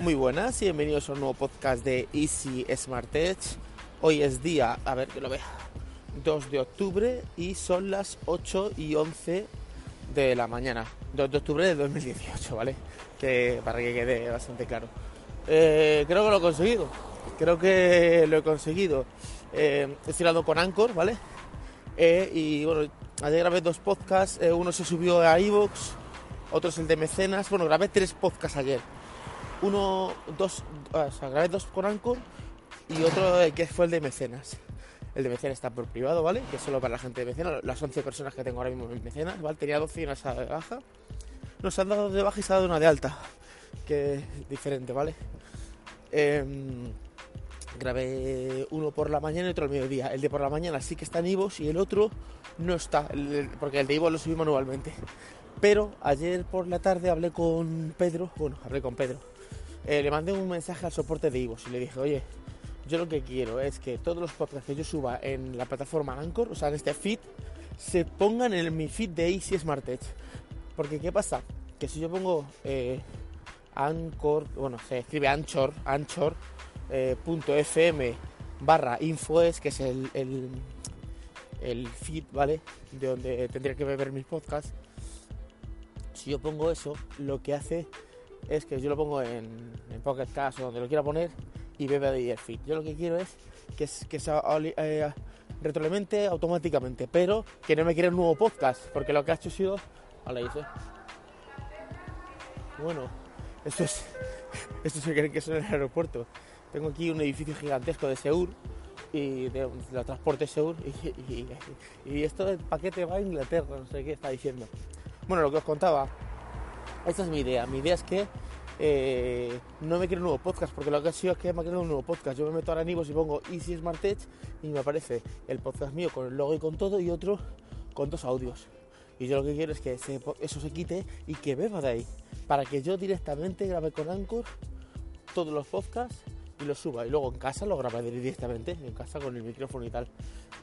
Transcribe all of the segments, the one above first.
Muy buenas y bienvenidos a un nuevo podcast de Easy Smart Edge. Hoy es día, a ver que lo vea, 2 de octubre y son las 8 y 11 de la mañana. 2 de octubre de 2018, ¿vale? Que, para que quede bastante claro. Eh, creo que lo he conseguido. Creo que lo he conseguido. Eh, estoy hablando con Anchor, ¿vale? Eh, y bueno, ayer grabé dos podcasts. uno se subió a iVoox, otro es el de Mecenas. Bueno, grabé tres podcasts ayer. Uno, dos, o sea, grabé dos con Anchor y otro eh, que fue el de Mecenas. El de Mecenas está por privado, ¿vale? Que es solo para la gente de Mecenas. Las 11 personas que tengo ahora mismo en Mecenas, ¿vale? Tenía 12 y una de baja. Nos han dado de baja y se ha dado una de alta. Que es diferente, ¿vale? Em, grabé uno por la mañana y otro al mediodía. El de por la mañana sí que está en Ivos y el otro no está, porque el de Ivos lo subí manualmente. Pero ayer por la tarde hablé con Pedro, bueno, hablé con Pedro. Eh, le mandé un mensaje al soporte de Ivos y le dije, oye, yo lo que quiero es que todos los podcasts que yo suba en la plataforma Anchor, o sea, en este feed, se pongan en mi feed de Easy Smart Edge. Porque, ¿qué pasa? Que si yo pongo eh, Anchor, bueno, se escribe Anchor, Anchor, eh, barra infoes, que es el, el, el feed, ¿vale? De donde tendría que ver mis podcasts. Si yo pongo eso, lo que hace es que yo lo pongo en, en Pocket Cast o donde lo quiera poner y bebe de feed. Yo lo que quiero es que, que se eh, retroalimente automáticamente, pero que no me quiera un nuevo podcast, porque lo que ha hecho ha sido... Bueno, esto es... Esto se cree que es en el aeropuerto. Tengo aquí un edificio gigantesco de Seur y de, de transporte Seur y, y- y esto del paquete va a Inglaterra, no sé qué está diciendo. Bueno, lo que os contaba, esta es mi idea. Mi idea es que eh, no me quiero un nuevo podcast, porque lo que ha sido es que me ha querido un nuevo podcast. Yo me meto ahora en y pongo Easy Smart Edge y me aparece el podcast mío con el logo y con todo y otro con dos audios. Y yo lo que quiero es que eso se quite y que beba de ahí, para que yo directamente grabe con Anchor todos los podcasts y los suba. Y luego en casa lo grabaré directamente, en casa con el micrófono y tal.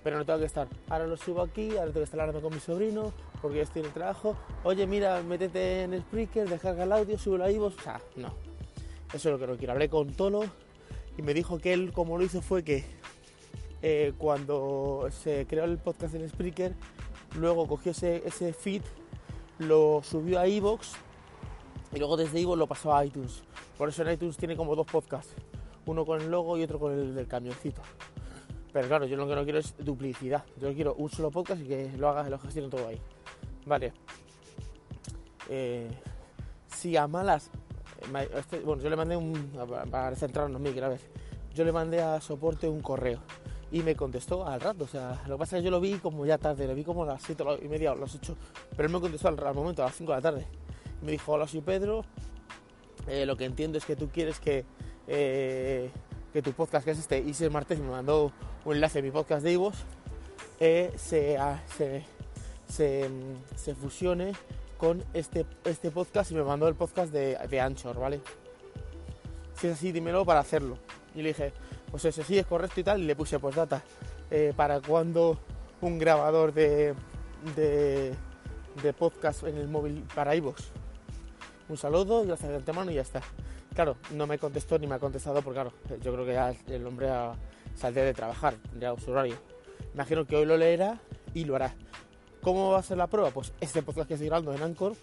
Pero no tengo que estar, ahora lo subo aquí, ahora tengo que estar hablando con mi sobrino, porque estoy en el trabajo. Oye, mira, métete en Spreaker, descarga el audio, súbelo a iVoox. O sea, no. Eso es lo que no quiero. Hablé con Tolo y me dijo que él, como lo hizo, fue que eh, cuando se creó el podcast en Spreaker, luego cogió ese, ese feed, lo subió a iVoox y luego desde iVoox lo pasó a iTunes. Por eso en iTunes tiene como dos podcasts, uno con el logo y otro con el del camioncito. Pero claro, yo lo que no quiero es duplicidad. Yo quiero un solo podcast y que lo haga, lo gestione todo ahí. Vale. Eh, si a malas. eh, este- bueno, yo le mandé un. Para centrarnos, Miguel, a ver. Yo le mandé a soporte un correo y me contestó al rato. O sea, lo que pasa es que yo lo vi como ya tarde, lo vi como a las 7 y media o las 8. Pero él me contestó al, al momento, a las 5 de la tarde. Me dijo: Hola, soy Pedro. Eh, lo que entiendo es que tú quieres que. Eh, que tu podcast, que es este, el martes me mandó un enlace a mi podcast de Ivos, eh, se, ah, se, se, mm, se fusione con este, este podcast y me mandó el podcast de, de Anchor, ¿vale? Si es así, dímelo para hacerlo. Y le dije, pues eso sí es correcto y tal, y le puse pues data. ¿Para cuando un grabador de, de, de podcast en el móvil para iVoox? Un saludo, gracias de antemano y ya está. Claro, no me contestó ni me ha contestado porque claro, yo creo que ya el hombre ha- saldría de trabajar, tendría su. Imagino que hoy lo leerá y lo hará. ¿Cómo va a ser la prueba? Pues este podcast que estoy grabando en Anchor,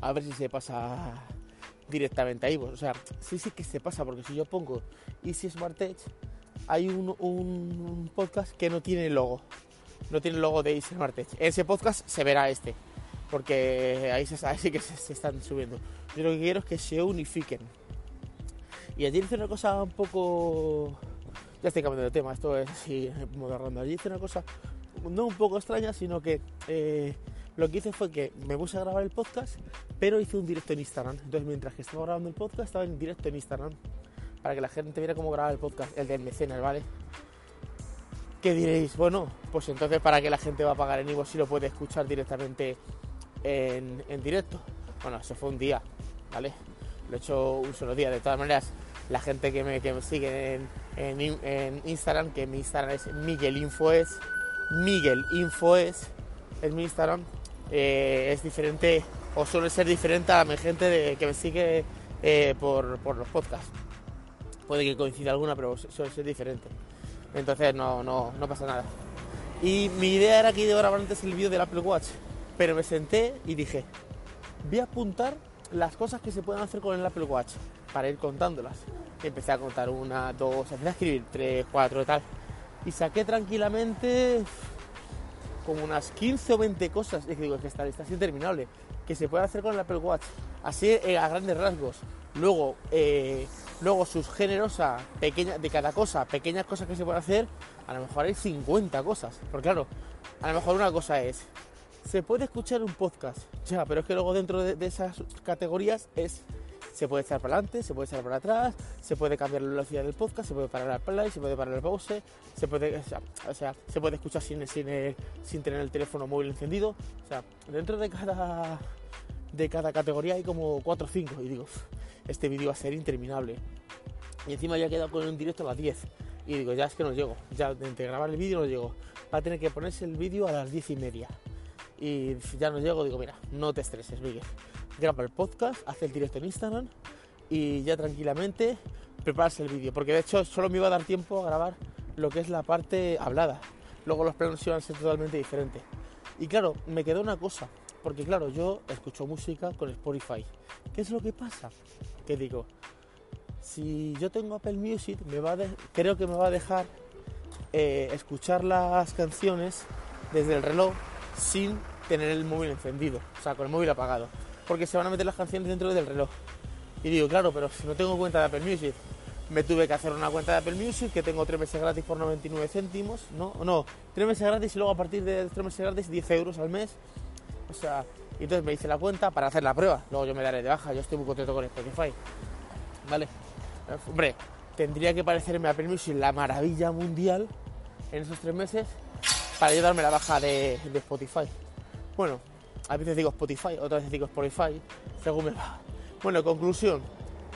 a ver si se pasa directamente a iVoox. O sea, sí, sí que se pasa, porque si yo pongo Easy Smart Edge, hay un, podcast que no tiene logo. No tiene logo de Easy Smart Edge. Ese podcast se verá este, porque ahí, se, ahí sí que se, se están subiendo. Yo lo que quiero es que se unifiquen. Y ayer hice una cosa un poco... Ya estoy cambiando de tema, esto es así, modo random. Ayer hice una cosa no un poco extraña, sino que eh, lo que hice fue que me puse a grabar el podcast, pero hice un directo en Instagram. Entonces, mientras que estaba grabando el podcast, estaba en directo en Instagram. Para que la gente viera cómo grababa el podcast, el del mecenas, ¿vale? ¿Qué diréis? Bueno, pues entonces, ¿para qué la gente va a pagar en Ivo si lo puede escuchar directamente en, en directo? Bueno, eso fue un día, ¿vale? Lo he hecho un solo día. De todas maneras, la gente que me, que me sigue en, en, in- en Instagram, que mi Instagram es Miguel Infoes, Miguel Infoes, es mi Instagram, eh, es diferente o suele ser diferente a mi gente de, que me sigue eh, por, por, los podcasts. Puede que coincida alguna, pero suele ser diferente. Entonces no, no, no pasa nada. Y mi idea era que iba a grabar antes el vídeo del Apple Watch, pero me senté y dije, voy a apuntar las cosas que se pueden hacer con el Apple Watch para ir contándolas. empecé a contar una, dos, empecé a escribir tres, cuatro, tal. Y saqué tranquilamente como unas 15 o 20 cosas. Y digo, es que esta lista es interminable. Que se puede hacer con el Apple Watch. Así eh, a grandes rasgos. Luego, eh, luego sus generosas, pequeñas, de cada cosa, pequeñas cosas que se pueden hacer, a lo mejor hay 50 cosas. Porque claro, a lo mejor una cosa es, se puede escuchar un podcast, ya, pero es que luego dentro de, esas categorías es se puede echar para adelante, se puede echar para atrás, se puede cambiar la velocidad del podcast, se puede parar el play, se puede parar el pause, se puede, o sea, se puede escuchar sin, sin, sin, tener el teléfono móvil encendido. O sea, dentro de cada, de cada categoría hay como 4 o 5 y digo, este vídeo va a ser interminable. Y encima ya he quedado con un directo a las 10 y digo, ya es que no llego, ya de grabar el vídeo no llego. Va a tener que ponerse el vídeo a las 10 y media y ya no llego, digo, mira, no te estreses, Miguel. Graba el podcast, hace el directo en Instagram y ya tranquilamente preparas el vídeo. Porque de hecho solo me iba a dar tiempo a grabar lo que es la parte hablada. Luego los planos iban a ser totalmente diferentes. Y claro, me quedó una cosa. Porque claro, yo escucho música con Spotify. ¿Qué es lo que pasa? Que digo, si yo tengo Apple Music, me va creo que me va a dejar eh, escuchar las canciones desde el reloj sin tener el móvil encendido, o sea, con el móvil apagado, porque se van a meter las canciones dentro del reloj. Y digo, claro, pero si no tengo cuenta de Apple Music, me tuve que hacer una cuenta de Apple Music que tengo 3 meses gratis por 99 céntimos, ¿no? No, 3 meses gratis y luego a partir de 3 meses gratis 10 euros al mes. O sea, entonces me hice la cuenta para hacer la prueba. Luego yo me daré de baja, yo estoy muy contento con Spotify. ¿Vale? Hombre, tendría que parecerme Apple Music la maravilla mundial en esos 3 meses para ayudarme la baja de, Spotify. Bueno, a veces digo Spotify, otras veces digo Spotify, según me va. Bueno, conclusión,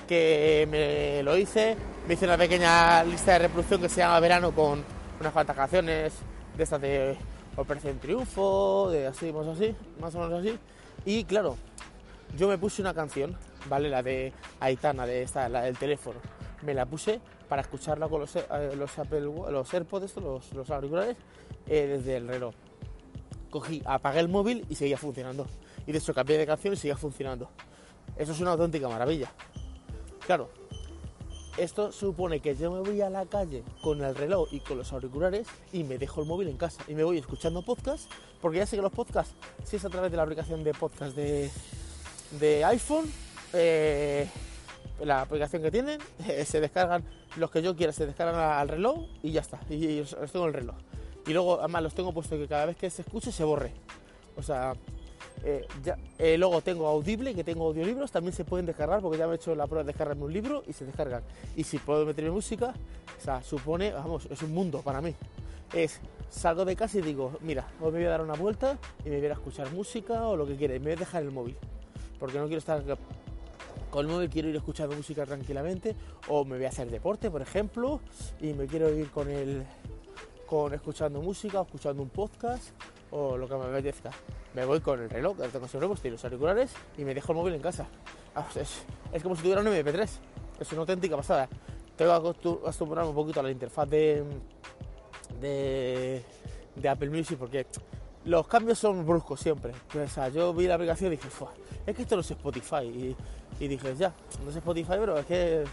que me lo hice, me hice una pequeña lista de reproducción que se llama Verano con unas cuantas canciones de estas de Operación Triunfo, de así, más así, más o menos así. Y claro, yo me puse una canción, ¿vale? La de Aitana, de esta, la del teléfono. Me la puse para escucharla con los, eh, los, Apple, AirPods, los, los auriculares, eh, desde el reloj. Cogí, apagué el móvil y seguía funcionando. Y de hecho cambié de canción y seguía funcionando. Eso es una auténtica maravilla. Claro, esto supone que yo me voy a la calle con el reloj y con los auriculares y me dejo el móvil en casa y me voy escuchando podcast, porque ya sé que los podcasts, si es a través de la aplicación de podcast de, de iPhone, eh, la aplicación que tienen, se descargan los que yo quiera, se descargan al reloj y ya está, y los tengo en el reloj. Y luego, además, los tengo puesto que cada vez que se escuche se borre. O sea, eh, eh, luego tengo Audible, que tengo audiolibros, también se pueden descargar porque ya me he hecho la prueba de descargarme un libro y se descargan. Y si puedo meterme música, o sea, supone, vamos, es un mundo para mí. Es, salgo de casa y digo, mira, hoy me voy a dar una vuelta y me voy a, escuchar música o lo que quiera y me voy a dejar el móvil. Porque no quiero estar con el móvil, quiero ir escuchando música tranquilamente o me voy a hacer deporte, por ejemplo, y me quiero ir con el con escuchando música escuchando un podcast o lo que me apetezca. Me voy con el reloj, tengo siempre los auriculares y me dejo el móvil en casa. Ah, es, como si tuviera un MP3. Es una auténtica pasada. Tengo que acostumbrarme un poquito a la interfaz de, de, Apple Music porque los cambios son bruscos siempre. O sea, yo vi la aplicación y dije, es que esto no es Spotify. Y, y, dije, ya, no es Spotify, pero es que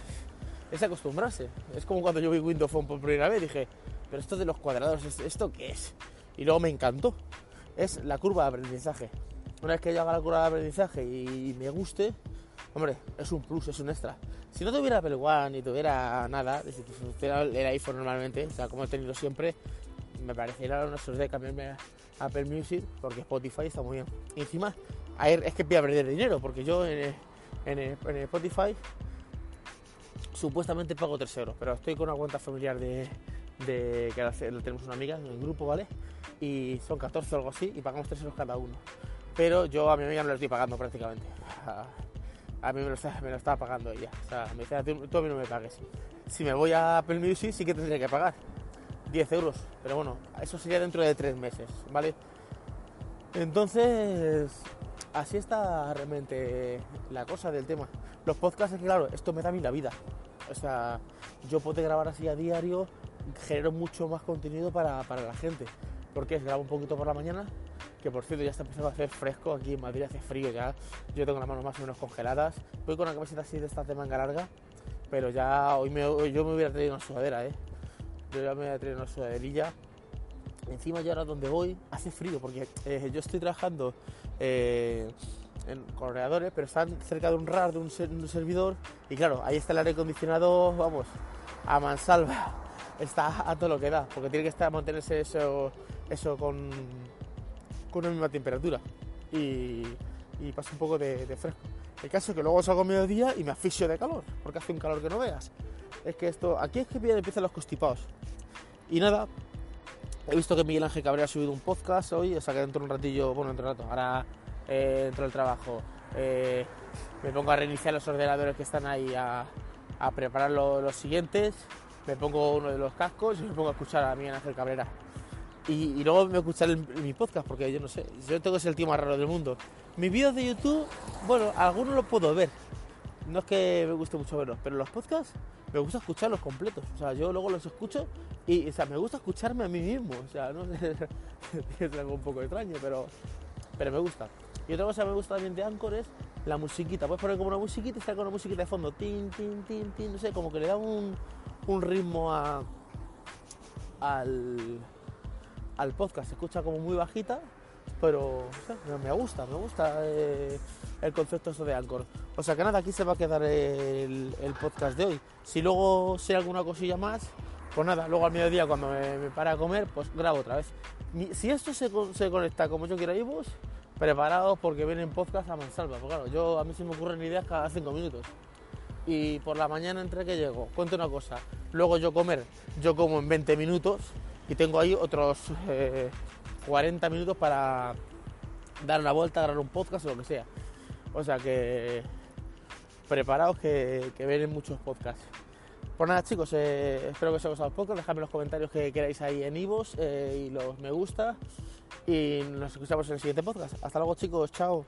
es acostumbrarse. Es como cuando yo vi Windows Phone por primera vez, dije, pero esto de los cuadrados, ¿esto qué es? Y luego me encantó. Es la curva de aprendizaje. Una vez que yo haga la curva de aprendizaje y me guste, hombre, es un plus, es un extra. Si no tuviera Apple One ni tuviera nada, si tuviera el iPhone normalmente, o sea, como he tenido siempre, me parecería una suerte de cambiarme a Apple Music porque Spotify está muy bien. Y encima, es que voy a perder dinero porque yo en, en Spotify supuestamente pago 3 euros, pero estoy con una cuenta familiar de, de que tenemos una amiga en el grupo, ¿vale? Y son 14 o algo así y pagamos 3 euros cada uno. Pero yo a mi amiga no lo estoy pagando prácticamente. A, mí me lo, estaba pagando ella. O sea, me dice, tú, a mí no me pagues. Si me voy a Apple Music sí que tendría que pagar 10 euros. Pero bueno, eso sería dentro de 3 meses, ¿vale? Entonces, así está realmente la cosa del tema. Los podcasts, es que claro, esto me da a mí la vida. O sea, yo puedo grabar así a diario, genero mucho más contenido para, para la gente. Porque es grabo un poquito por la mañana, que por cierto ya está empezando a hacer fresco, aquí en Madrid hace frío ya, yo tengo las manos más o menos congeladas, voy con una camiseta así de estas de manga larga, pero ya hoy me, yo me hubiera traído una sudadera, ¿eh? yo ya me hubiera traído una sudaderilla, encima yo ahora donde voy hace frío, porque eh, yo estoy trabajando eh, en, con ordenadores, pero están cerca de un RAR, de un, un servidor, y claro, ahí está el aire acondicionado, vamos, a mansalva, está a todo lo que da, porque tiene que estar mantenerse eso, eso con con una misma temperatura y, y pasa un poco de, de, fresco. El caso es que luego salgo a mediodía y me asfixio de calor, porque hace un calor que no veas. Es que esto, aquí es que empiezan los constipados. Y nada, he visto que Miguel Ángel Cabrera ha subido un podcast hoy, o sea que dentro de un ratillo, bueno, dentro de rato, ahora eh, dentro del trabajo, eh, me pongo a reiniciar los ordenadores que están ahí a, preparar lo, los siguientes, me pongo uno de los cascos y me pongo a escuchar a Miguel Ángel Cabrera. Y, y, luego me escuchar mi podcast, porque yo no sé, yo tengo que ser el tío más raro del mundo. Mis vídeos de YouTube, bueno, algunos los puedo ver. No es que me guste mucho verlos, pero los podcasts me gusta escucharlos completos. O sea, yo luego los escucho y, o sea, me gusta escucharme a mí mismo. O sea, no sé, es algo un poco extraño, pero, pero me gusta. Y otra cosa que me gusta también de Anchor es la musiquita. Puedes poner como una musiquita y estar con una musiquita de fondo. Tin, tin, tin, tin. No sé, como que le da un, un ritmo a, al al podcast se escucha como muy bajita, pero o sea, me gusta, me gusta eh, el concepto eso de Anchor. O sea que nada, aquí se va a quedar el, el, podcast de hoy. Si luego sé alguna cosilla más, pues nada, luego al mediodía cuando me, me para a comer, pues grabo otra vez. Si esto se, se conecta como yo quiero vos preparados porque vienen podcast a mansalva. Porque claro, yo a mí se me ocurren ideas cada cinco minutos. Y por la mañana entre que llego, cuento una cosa, luego yo comer, yo como en 20 minutos, y tengo ahí otros eh, 40 minutos para dar una vuelta, grabar un podcast o lo que sea. O sea que preparaos que, que vienen muchos podcasts. Pues nada chicos, eh, espero que os haya gustado el podcast, dejadme los comentarios que queráis ahí en Ivos eh, y los me gusta y nos escuchamos en el siguiente podcast. Hasta luego chicos, chao.